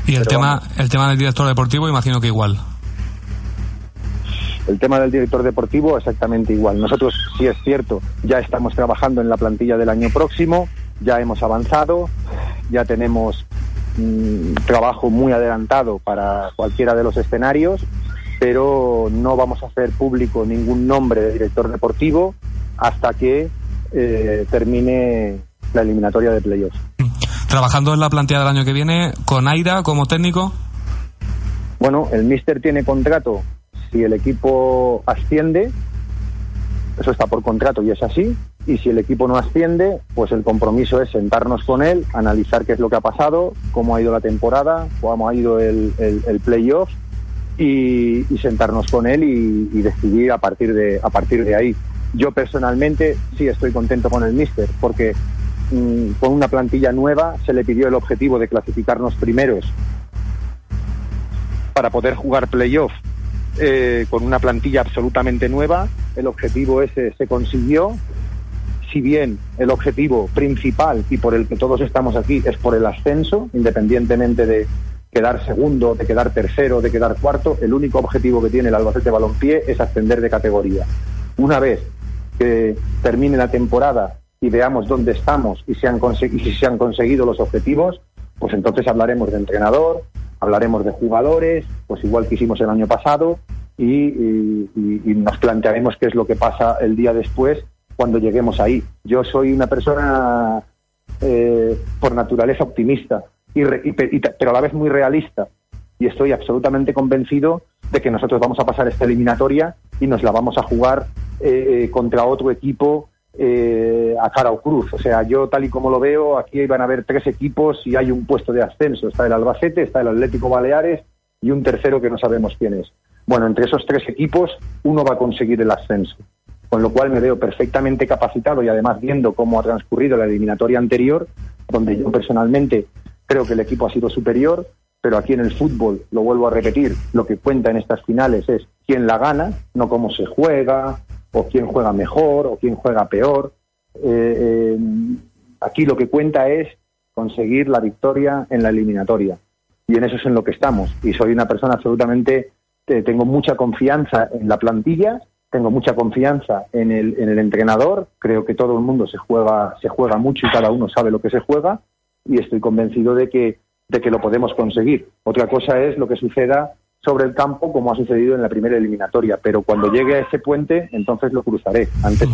Y el, tema, el tema del director deportivo, imagino que igual. El tema del director deportivo exactamente igual. Nosotros, si es cierto, ya estamos trabajando en la plantilla del año próximo, ya hemos avanzado, ya tenemos un trabajo muy adelantado para cualquiera de los escenarios pero no vamos a hacer público ningún nombre de director deportivo hasta que eh, termine la eliminatoria de playoffs. Trabajando en la plantilla del año que viene, con Aira como técnico. Bueno, el Mister tiene contrato si el equipo asciende, eso está por contrato y es así, y si el equipo no asciende, pues el compromiso es sentarnos con él, analizar qué es lo que ha pasado, cómo ha ido la temporada, cómo ha ido el, el, playoff y, sentarnos con él y, decidir a partir de a partir de ahí. Yo personalmente sí estoy contento con el míster porque mm, con una plantilla nueva se le pidió el objetivo de clasificarnos primeros para poder jugar playoff eh, con una plantilla absolutamente nueva. El objetivo ese se consiguió. Si bien el objetivo principal y por el que todos estamos aquí es por el ascenso, independientemente de quedar segundo, de quedar tercero, de quedar cuarto, el único objetivo que tiene el Albacete Balompié es ascender de categoría. Una vez que termine la temporada y veamos dónde estamos y, se han si se han conseguido los objetivos, pues entonces hablaremos de entrenador, hablaremos de jugadores, pues igual que hicimos el año pasado, y, nos plantearemos qué es lo que pasa el día después cuando lleguemos ahí. Yo soy una persona eh, por naturaleza optimista, y, pero a la vez muy realista, y estoy absolutamente convencido de que nosotros vamos a pasar esta eliminatoria y nos la vamos a jugar eh, eh, contra otro equipo eh, a cara o cruz. O sea, yo tal y como lo veo, aquí van a haber tres equipos y hay un puesto de ascenso. Está el Albacete, está el Atlético Baleares y un tercero que no sabemos quién es. Bueno, entre esos tres equipos, uno va a conseguir el ascenso. Con lo cual me veo perfectamente capacitado y además viendo cómo ha transcurrido la eliminatoria anterior, donde yo personalmente creo que el equipo ha sido superior, pero aquí en el fútbol, lo vuelvo a repetir, lo que cuenta en estas finales es quién la gana, no cómo se juega, o quién juega mejor o quién juega peor. Eh, eh, aquí lo que cuenta es conseguir la victoria en la eliminatoria. Y en eso es en lo que estamos. Y soy una persona absolutamente, eh, tengo mucha confianza en la plantilla, tengo mucha confianza en el, en el entrenador, creo que todo el mundo se juega, se juega mucho y cada uno sabe lo que se juega y estoy convencido de que, de que lo podemos conseguir. Otra cosa es lo que suceda sobre el campo como ha sucedido en la primera eliminatoria, pero cuando llegue a ese puente, entonces lo cruzaré. Antes.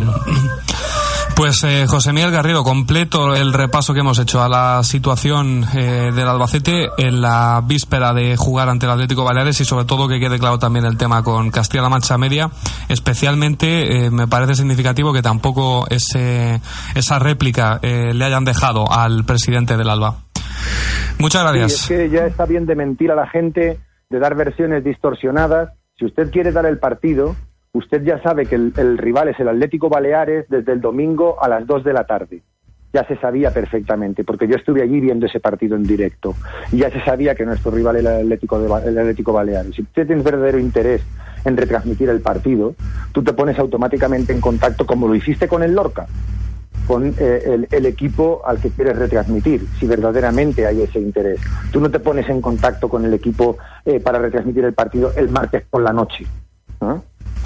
Pues eh, José Miguel Garrido, completo el repaso que hemos hecho a la situación eh, del Albacete en la víspera de jugar ante el Atlético Baleares y sobre todo que quede claro también el tema con Castilla-La Mancha Media. Especialmente eh, me parece significativo que tampoco ese, esa réplica eh, le hayan dejado al presidente del Alba. Muchas gracias. es que ya está bien de mentir a la gente de dar versiones distorsionadas. Si usted quiere dar el partido, usted ya sabe que el, rival es el Atlético Baleares desde el domingo a las 2 de la tarde. Ya se sabía perfectamente, porque yo estuve allí viendo ese partido en directo. Y ya se sabía que nuestro rival era el Atlético, de, el Atlético Baleares. Si usted tiene verdadero interés en retransmitir el partido, tú te pones automáticamente en contacto como lo hiciste con el Lorca con eh, el, equipo al que quieres retransmitir, si verdaderamente hay ese interés. Tú no te pones en contacto con el equipo eh, para retransmitir el partido el martes por la noche,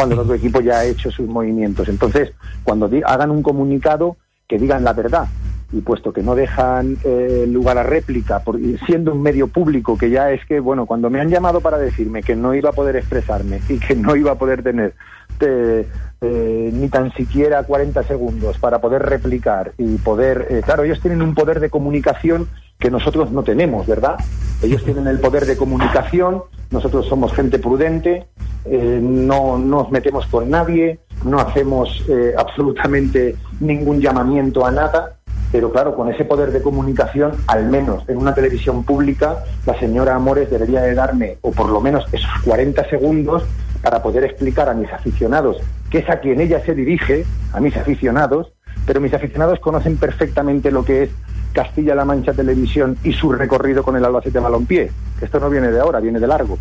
cuando el otro equipo ya ha hecho sus movimientos. Entonces, cuando hagan un comunicado, que digan la verdad. Y puesto que no dejan eh, lugar a réplica, por, siendo un medio público, que ya es que, bueno, cuando me han llamado para decirme que no iba a poder expresarme y que no iba a poder tener eh, ni tan siquiera 40 segundos para poder replicar y poder... Eh, claro, ellos tienen un poder de comunicación que nosotros no tenemos, ¿verdad? Ellos tienen el poder de comunicación, nosotros somos gente prudente, eh, no, nos metemos con nadie, no hacemos absolutamente ningún llamamiento a nada, pero claro, con ese poder de comunicación, al menos en una televisión pública, la señora Amores debería de darme, o por lo menos esos 40 segundos, para poder explicar a mis aficionados, que es a quien ella se dirige, a mis aficionados, pero mis aficionados conocen perfectamente lo que es Castilla-La Mancha Televisión y su recorrido con el Albacete Balompié. Esto no viene de ahora, viene de largo.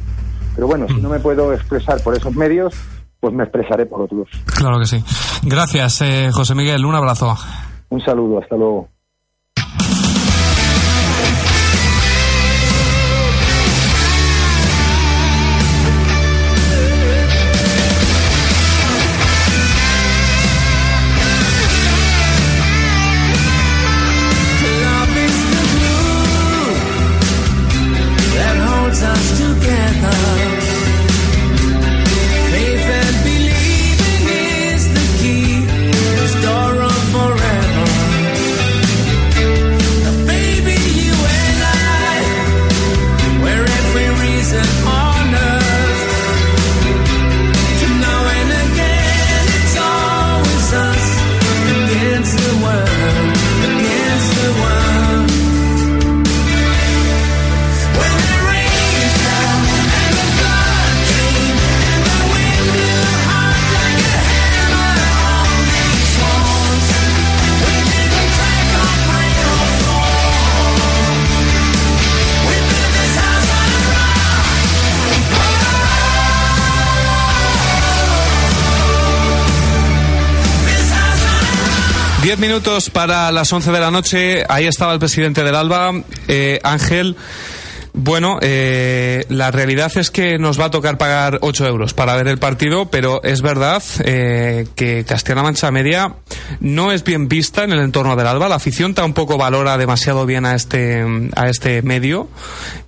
Pero bueno, si no me puedo expresar por esos medios, pues me expresaré por otros. Claro que sí. Gracias, eh, José Miguel. Un abrazo. Un saludo. Hasta luego. Minutos para las once de la noche. Ahí estaba el presidente del Alba, eh, Ángel. Bueno, eh, la realidad es que nos va a tocar pagar 8 euros para ver el partido, pero es verdad eh, que Castilla-La Mancha Media no es bien vista en el entorno del Alba. La afición tampoco valora demasiado bien a este, a este medio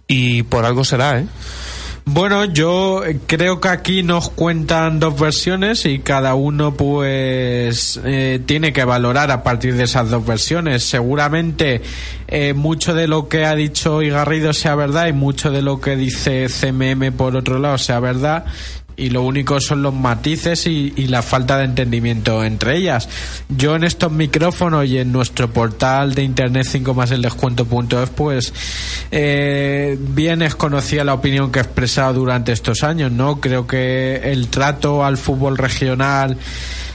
y por algo será, ¿eh? Bueno, yo creo que aquí nos cuentan dos versiones y cada uno pues eh, tiene que valorar a partir de esas dos versiones. Seguramente eh, mucho de lo que ha dicho Igarrido sea verdad y mucho de lo que dice CMM por otro lado sea verdad y lo único son los matices y, la falta de entendimiento entre ellas. Yo en estos micrófonos y en nuestro portal de internet 5 más el descuento.es pues eh, bien es conocida la opinión que he expresado durante estos años, ¿no? Creo que el trato al fútbol regional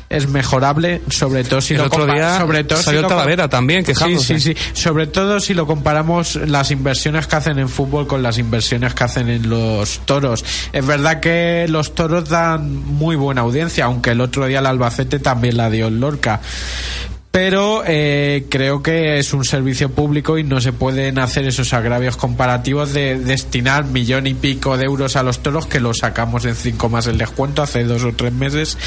es mejorable, sobre todo si el lo otro día sobre todo salió si Talavera también quejándose. Sí, sí, sí, sobre todo si lo comparamos las inversiones que hacen en fútbol con las inversiones que hacen en los toros. Es verdad que los toros dan muy buena audiencia, aunque el otro día el Albacete también la dio en Lorca pero eh, creo que es un servicio público y no se pueden hacer esos agravios comparativos de destinar millón y pico de euros a los toros que lo sacamos en cinco más el descuento hace dos o tres meses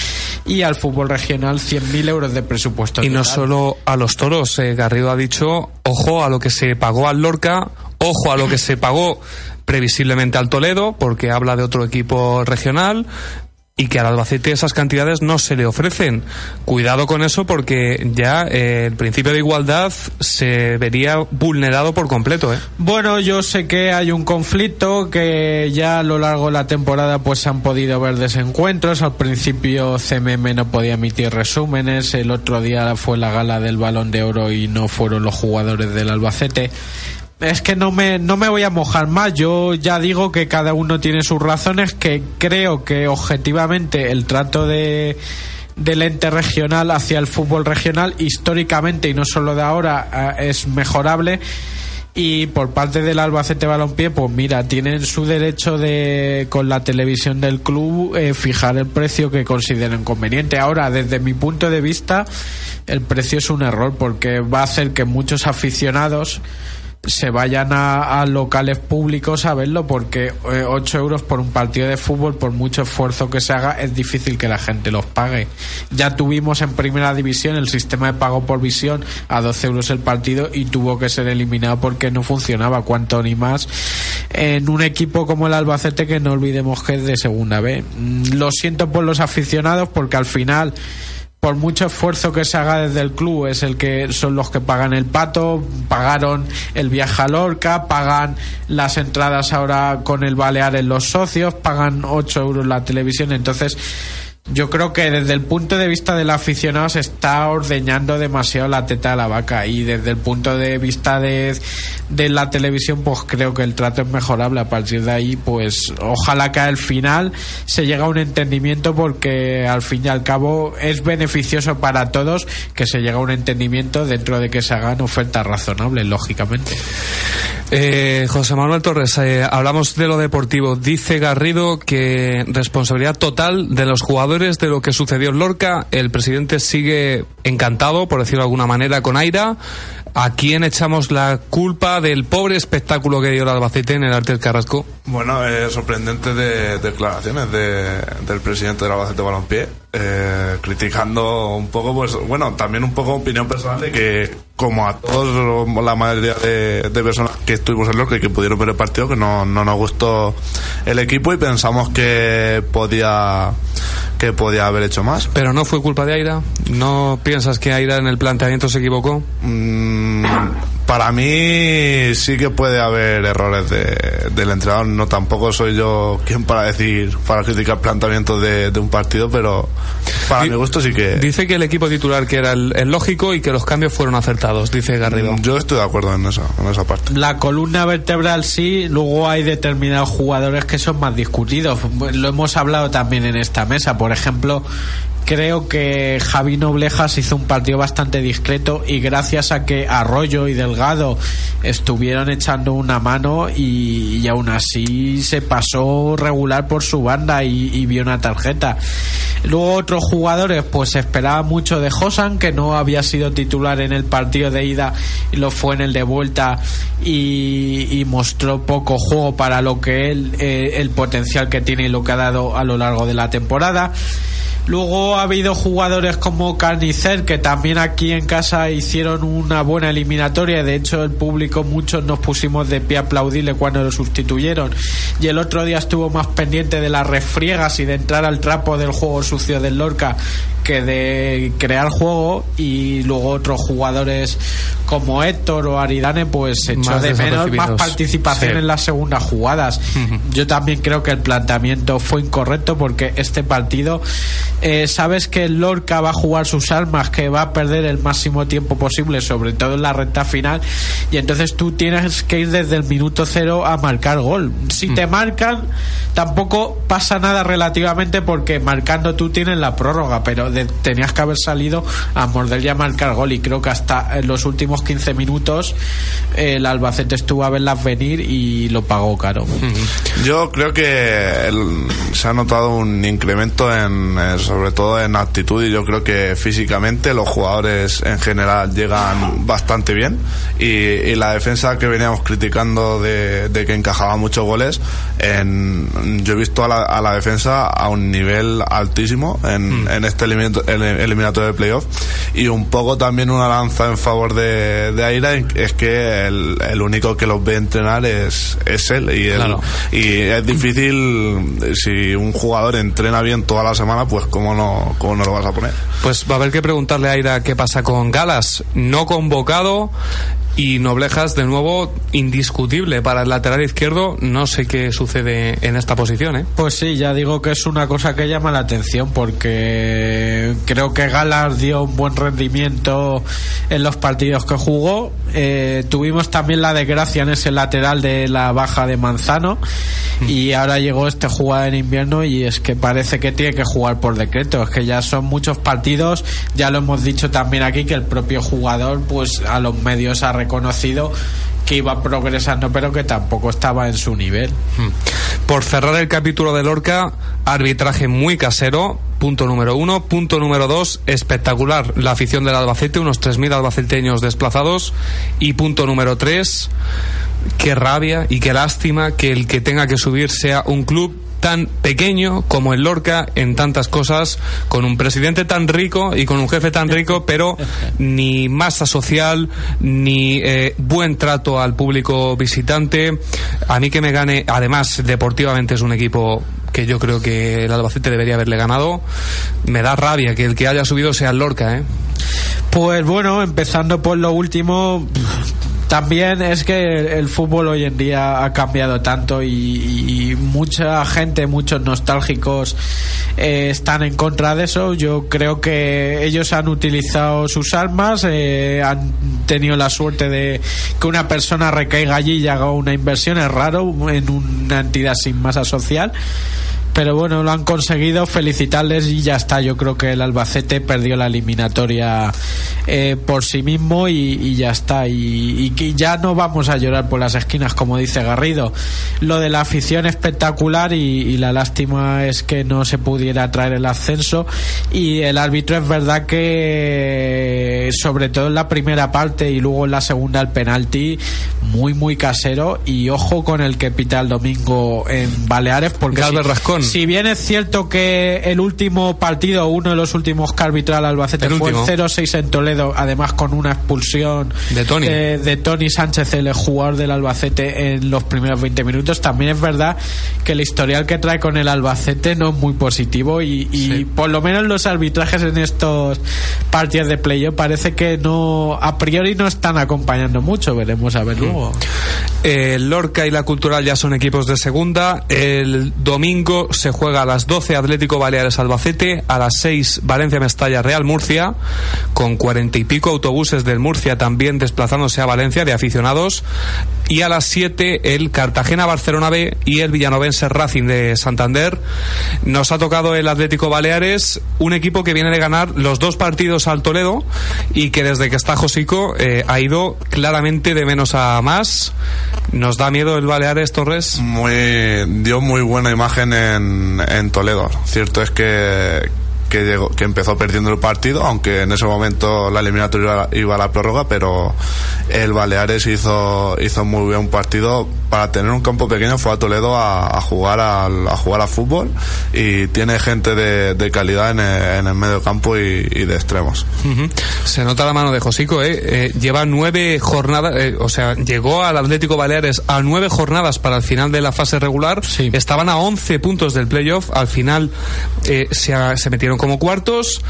y al fútbol regional 100.000 euros de presupuesto. Y no solo a los toros, eh, Garrido ha dicho, ojo a lo que se pagó al Lorca, ojo a lo que se pagó previsiblemente al Toledo, porque habla de otro equipo regional, y que al Albacete esas cantidades no se le ofrecen. Cuidado con eso porque ya eh, el principio de igualdad se vería vulnerado por completo. ¿eh? Bueno, yo sé que hay un conflicto que ya a lo largo de la temporada pues han podido ver desencuentros. Al principio CMM no podía emitir resúmenes, el otro día fue la gala del Balón de Oro y no fueron los jugadores del Albacete es que no me, no me voy a mojar más. Yo ya digo que cada uno tiene sus razones, que creo que objetivamente el trato de del ente regional hacia el fútbol regional históricamente y no solo de ahora eh, es mejorable y por parte del Albacete Balompié pues mira tienen su derecho de con la televisión del club eh, fijar el precio que consideren conveniente ahora desde mi punto de vista el precio es un error porque va a hacer que muchos aficionados se vayan a, locales públicos a verlo porque 8 eh, euros por un partido de fútbol por mucho esfuerzo que se haga es difícil que la gente los pague. Ya tuvimos en primera división el sistema de pago por visión a 12 euros el partido y tuvo que ser eliminado porque no funcionaba. Cuanto ni más en un equipo como el Albacete que no olvidemos que es de segunda B. Mm, lo siento por los aficionados porque al final por mucho esfuerzo que se haga desde el club, es el que son los que pagan el pato, pagaron el viaje a Lorca, pagan las entradas ahora con el Balear en los socios, pagan 8 euros la televisión, entonces yo creo que desde el punto de vista del aficionado se está ordeñando demasiado la teta de la vaca y desde el punto de vista de, de la televisión pues creo que el trato es mejorable. A partir de ahí pues ojalá que al final se llegue a un entendimiento porque al fin y al cabo es beneficioso para todos que se llegue a un entendimiento dentro de que se hagan ofertas razonables lógicamente eh, José Manuel Torres, eh, hablamos de lo deportivo. Dice Garrido que responsabilidad total de los jugadores de lo que sucedió en Lorca. El presidente sigue encantado, por decirlo de alguna manera, con Aira. ¿A quién echamos la culpa del pobre espectáculo que dio el Albacete en el Arte Carrasco? Bueno, eh, sorprendentes de, declaraciones del presidente del Albacete Balompié, eh, criticando un poco, pues bueno, también un poco opinión personal de que, como a todos, la mayoría de, personas que estuvimos en Lorca y que pudieron ver el partido, que no, no nos gustó el equipo y pensamos que podía que podía haber hecho más. Pero no fue culpa de Aira. ¿No piensas que Aira en el planteamiento se equivocó? Mm, para mí sí que puede haber errores de, del entrenador. No tampoco soy yo quien para decir, para criticar planteamientos de, de un partido, pero para mi gusto sí que. Dice que el equipo titular que era el, lógico y que los cambios fueron acertados, dice Garrido. Yo estoy de acuerdo en esa, en esa parte. La columna vertebral sí, luego hay determinados jugadores que son más discutidos. Lo hemos hablado también en esta mesa. Por ejemplo, creo que Javi Noblejas hizo un partido bastante discreto y gracias a que Arroyo y Delgado estuvieron echando una mano y, aún así se pasó regular por su banda y, vio una tarjeta. Luego otros jugadores, pues esperaba mucho de Josan, que no había sido titular en el partido de ida y lo fue en el de vuelta y, mostró poco juego para lo que él, eh, el potencial que tiene y lo que ha dado a lo largo de la temporada. Luego ha habido jugadores como Carnicer que también aquí en casa hicieron una buena eliminatoria. De hecho, el público, muchos nos pusimos de pie a aplaudirle cuando lo sustituyeron. Y el otro día estuvo más pendiente de las refriegas y de entrar al trapo del juego sucio del Lorca que de crear juego. Y luego otros jugadores como Héctor o Aridane, pues echó de menos más participación en las segundas jugadas. Yo también creo que el planteamiento fue incorrecto porque este partido eh, sabes que el Lorca va a jugar sus armas, que va a perder el máximo tiempo posible, sobre todo en la recta final, y entonces tú tienes que ir desde el minuto cero a marcar gol. Si te mm. marcan, tampoco pasa nada relativamente porque marcando tú tienes la prórroga, pero tenías que haber salido a morder y a marcar gol, y creo que hasta en los últimos 15 minutos el Albacete estuvo a verlas venir y lo pagó caro. Yo creo que se ha notado un incremento en sobre todo en actitud y yo creo que físicamente los jugadores en general llegan bastante bien. Y, la defensa que veníamos criticando de, que encajaba muchos goles en, yo he visto a la, defensa a un nivel altísimo en, hmm. este eliminatorio de playoff y un poco también una lanza en favor de, de Aira es que el, único que los ve entrenar es, es él y, y es difícil si un jugador entrena bien toda la semana pues ¿cómo no, cómo no lo vas a poner? Pues va a haber que preguntarle a Aira qué pasa con Galas, no convocado y Noblejas de nuevo indiscutible para el lateral izquierdo. No sé qué sucede en esta posición ¿eh? pues sí ya digo que es una cosa que llama la atención porque creo que Galas dio un buen rendimiento en los partidos que jugó. Eh, tuvimos también la desgracia en ese lateral de la baja de Manzano y ahora llegó este jugador en invierno y es que parece que tiene que jugar por decreto. Es que ya son muchos partidos. Ya lo hemos dicho también aquí que el propio jugador pues a los medios ha reconocido que iba progresando pero que tampoco estaba en su nivel hmm. por cerrar el capítulo de Lorca arbitraje muy casero punto número uno. Punto número dos, espectacular la afición del Albacete, unos 3.000 albaceteños desplazados. Y punto número tres, qué rabia y qué lástima que el que tenga que subir sea un club tan pequeño como el Lorca en tantas cosas, con un presidente tan rico y con un jefe tan rico, pero ni masa social, ni eh, buen trato al público visitante. A mí que me gane, además, deportivamente es un equipo que yo creo que el Albacete debería haberle ganado. Me da rabia que el que haya subido sea el Lorca, ¿eh? Pues bueno, empezando por lo último, también es que el fútbol hoy en día ha cambiado tanto y, mucha gente, muchos nostálgicos eh, están en contra de eso. Yo creo que ellos han utilizado sus armas, eh, han tenido la suerte de que una persona recaiga allí y haga una inversión. Es raro en una entidad sin masa social pero bueno, lo han conseguido, felicitarles y ya está. Yo creo que el Albacete perdió la eliminatoria eh, por sí mismo y, ya está. Y, y, ya no vamos a llorar por las esquinas, como dice Garrido. Lo de la afición espectacular y, la lástima es que no se pudiera traer el ascenso. Y el árbitro es verdad que, sobre todo en la primera parte y luego en la segunda, el penalti, muy, muy casero. Y ojo con el que pita el domingo en Baleares, porque. Rascón si bien es cierto que el último partido, uno de los últimos que arbitró al Albacete fue el 0-6 en Toledo, además con una expulsión de Tony. De, Tony Sánchez, el jugador del Albacete, en los primeros 20 minutos. También es verdad que el historial que trae con el Albacete no es muy positivo y, por lo menos los arbitrajes en estos partidos de playoff parece que no, a priori no están acompañando mucho. Veremos a ver mm. luego. El Lorca y la Cultural ya son equipos de segunda. El domingo se juega a las 12 Atlético Baleares Albacete, a las 6 Valencia Mestalla Real Murcia, con cuarenta y pico autobuses del Murcia también desplazándose a Valencia de aficionados, y a las 7 el Cartagena Barcelona B y el Villanovense Racing de Santander. Nos ha tocado el Atlético Baleares, un equipo que viene de ganar los dos partidos al Toledo y que desde que está Josico eh, ha ido claramente de menos a más. ¿Nos da miedo el Baleares Torres? Dio muy buena imagen en, en Toledo. Cierto es que que, llegó, que empezó perdiendo el partido, aunque en ese momento la eliminatoria iba a la prórroga, pero el Baleares hizo, hizo muy bien un partido. Para tener un campo pequeño fue a Toledo a, jugar al, a jugar a fútbol y tiene gente de, calidad en el, medio campo y, de extremos. Se nota la mano de Josico, ¿eh? eh lleva nueve jornadas, eh, o sea, llegó al Atlético Baleares a nueve jornadas para el final de la fase regular. Estaban a once puntos del playoff. Al final eh, se, se, metieron como cuartos.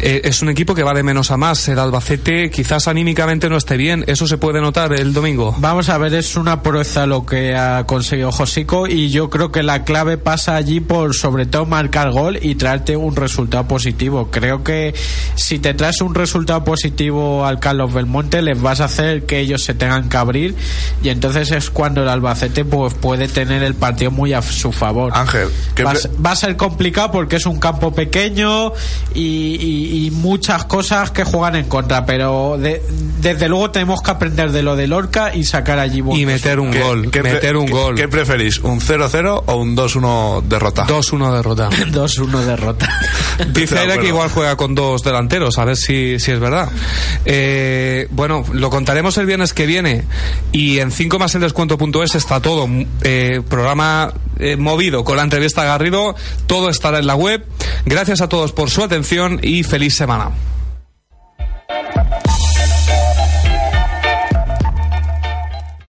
es un equipo que va de menos a más. El Albacete quizás anímicamente no esté bien. Eso se puede notar el domingo. Vamos a ver, es una proeza lo que ha conseguido Josico y yo creo que la clave pasa allí por sobre todo marcar gol y traerte un resultado positivo. Creo que si te traes un resultado positivo al Carlos Belmonte les vas a hacer que ellos se tengan que abrir y entonces es cuando el Albacete pues puede tener el partido muy a su favor. Ángel, va, a ser complicado porque es un campo pequeño y, muchas cosas que juegan en contra, pero desde luego tenemos que aprender de lo de Lorca y sacar allí y meter un gol, meter un gol. ¿Qué preferís, un 0-0 o un 2-1 derrota? 2-1 derrota. 2-1 derrota. Dice Aira que igual juega con dos delanteros, a ver si, si es verdad. Eh, bueno, lo contaremos el viernes que viene y en 5 más el descuento.es está todo. Eh, programa eh, movido con la entrevista a Garrido, todo estará en la web. Gracias a todos por su atención y feliz semana.